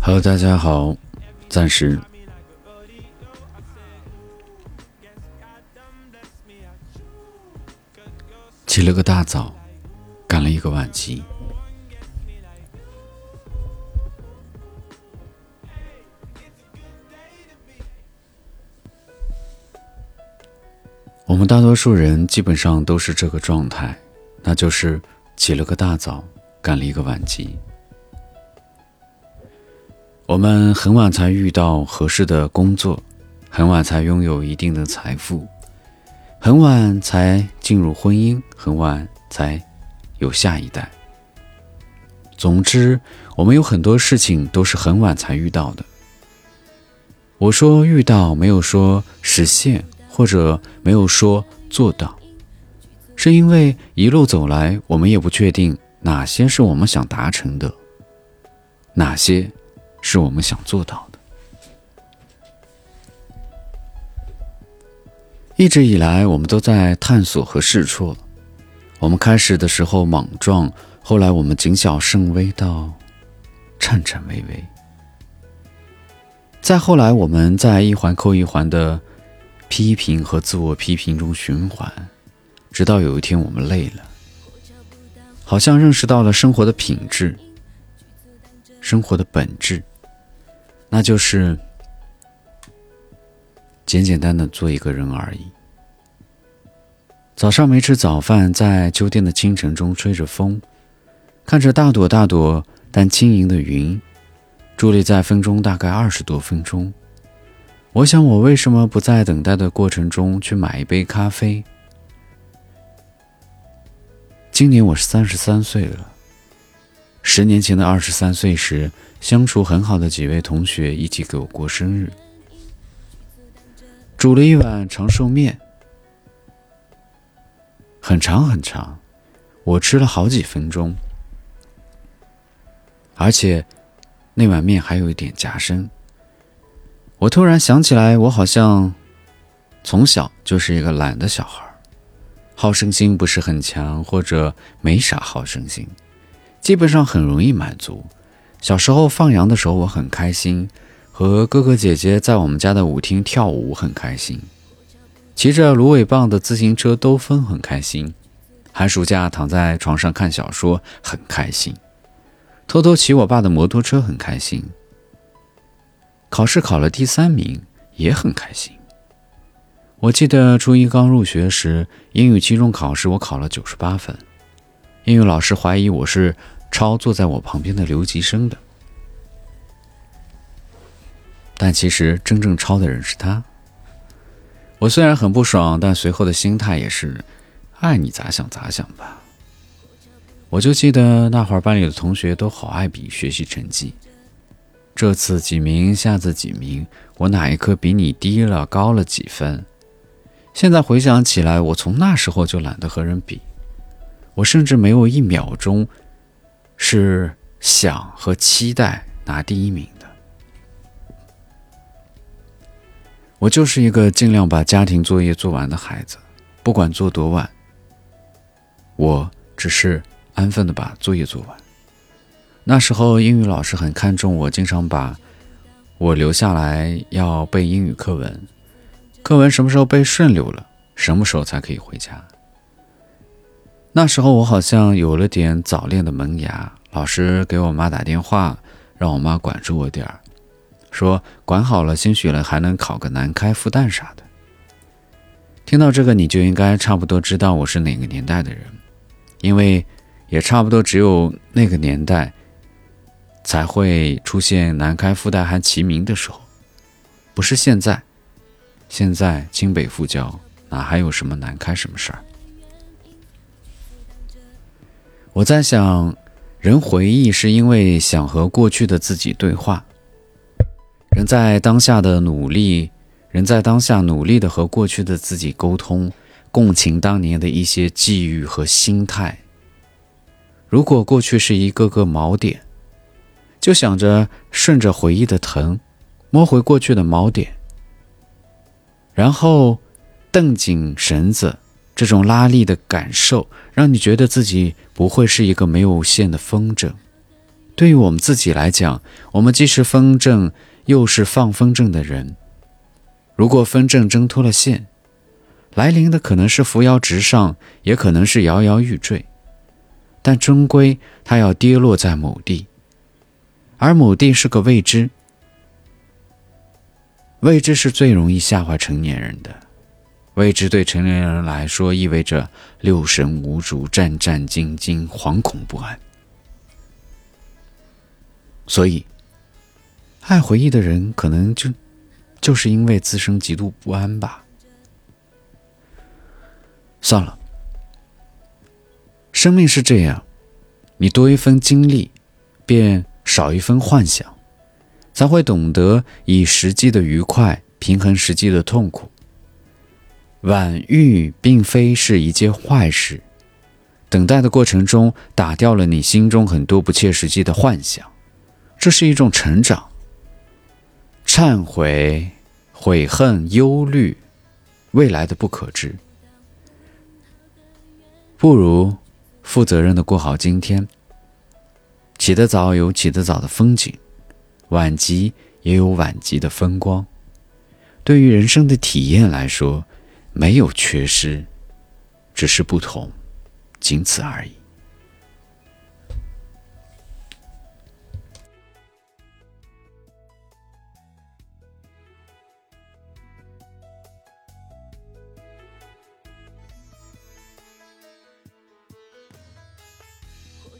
hello 大家好暂时起了个大早赶了一个晚集我们大多数人基本上都是这个状态，那就是起了个大早，赶了一个晚集。我们很晚才遇到合适的工作，很晚才拥有一定的财富，很晚才进入婚姻，很晚才有下一代。总之，我们有很多事情都是很晚才遇到的。我说遇到，没有说实现，或者没有说做到，是因为一路走来，我们也不确定哪些是我们想达成的，哪些是我们想做到的。一直以来，我们都在探索和试错。我们开始的时候莽撞，后来我们谨小慎微到颤颤巍巍，再后来，我们在一环扣一环的批评和自我批评中循环，直到有一天我们累了，好像认识到了生活的品质，生活的本质，那就是简简单的做一个人而已。早上没吃早饭，在秋天的清晨中吹着风，看着大朵大朵但轻盈的云，伫立在风中大概二十多分钟。我想，我为什么不在等待的过程中去买一杯咖啡？今年我是三十三岁了。十年前的二十三岁时，相处很好的几位同学一起给我过生日，煮了一碗长寿面。很长很长，我吃了好几分钟，而且那碗面还有一点夹生。我突然想起来，我好像从小就是一个懒的小孩，好胜心不是很强，或者没啥好胜心，基本上很容易满足。小时候放羊的时候，我很开心，和哥哥姐姐在我们家的舞厅跳舞很开心。骑着芦苇棒的自行车兜风很开心，寒暑假躺在床上看小说很开心，偷偷骑我爸的摩托车很开心。考试考了第三名也很开心。我记得初一刚入学时，英语期中考试我考了九十八分，英语老师怀疑我是抄坐在我旁边的留级生的，但其实真正抄的人是他。我虽然很不爽，但随后的心态也是，爱你咋想咋想吧。我就记得那会儿班里的同学都好爱比学习成绩，这次几名，下次几名，我哪一科比你低了高了几分？现在回想起来，我从那时候就懒得和人比，我甚至没有一秒钟是想和期待拿第一名的。我就是一个尽量把家庭作业做完的孩子，不管做多晚，我只是安分的把作业做完。那时候英语老师很看重我，经常把我留下来要背英语课文，课文什么时候背顺溜了，什么时候才可以回家。那时候我好像有了点早恋的萌芽，老师给我妈打电话，让我妈管住我点儿。说管好了，兴许了还能考个南开复旦啥的。听到这个，你就应该差不多知道我是哪个年代的人，因为也差不多只有那个年代才会出现南开复旦还齐名的时候，不是现在。现在清北复交，哪还有什么南开什么事儿？我在想，人回忆是因为想和过去的自己对话。人在当下的努力，人在当下努力的和过去的自己沟通，共情当年的一些际遇和心态。如果过去是一个个锚点，就想着顺着回忆的藤，摸回过去的锚点，然后蹬紧绳子，这种拉力的感受，让你觉得自己不会是一个没有线的风筝。对于我们自己来讲，我们既是风筝，又是放风筝的人。如果风筝挣脱了线，来临的可能是扶摇直上，也可能是摇摇欲坠，但终归它要跌落在某地，而某地是个未知。未知是最容易吓坏成年人的，未知对成年人来说意味着六神无主、战战兢兢、惶恐不安。所以，爱回忆的人可能就就是因为自身极度不安吧。算了，生命是这样，你多一分经历，便少一分幻想，才会懂得以实际的愉快平衡实际的痛苦。晚遇并非是一件坏事，等待的过程中打掉了你心中很多不切实际的幻想。这是一种成长。忏悔、悔恨、忧虑，未来的不可知，不如负责任的过好今天。起得早有起得早的风景，晚集也有晚集的风光。对于人生的体验来说，没有缺失，只是不同，仅此而已。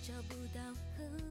找不到。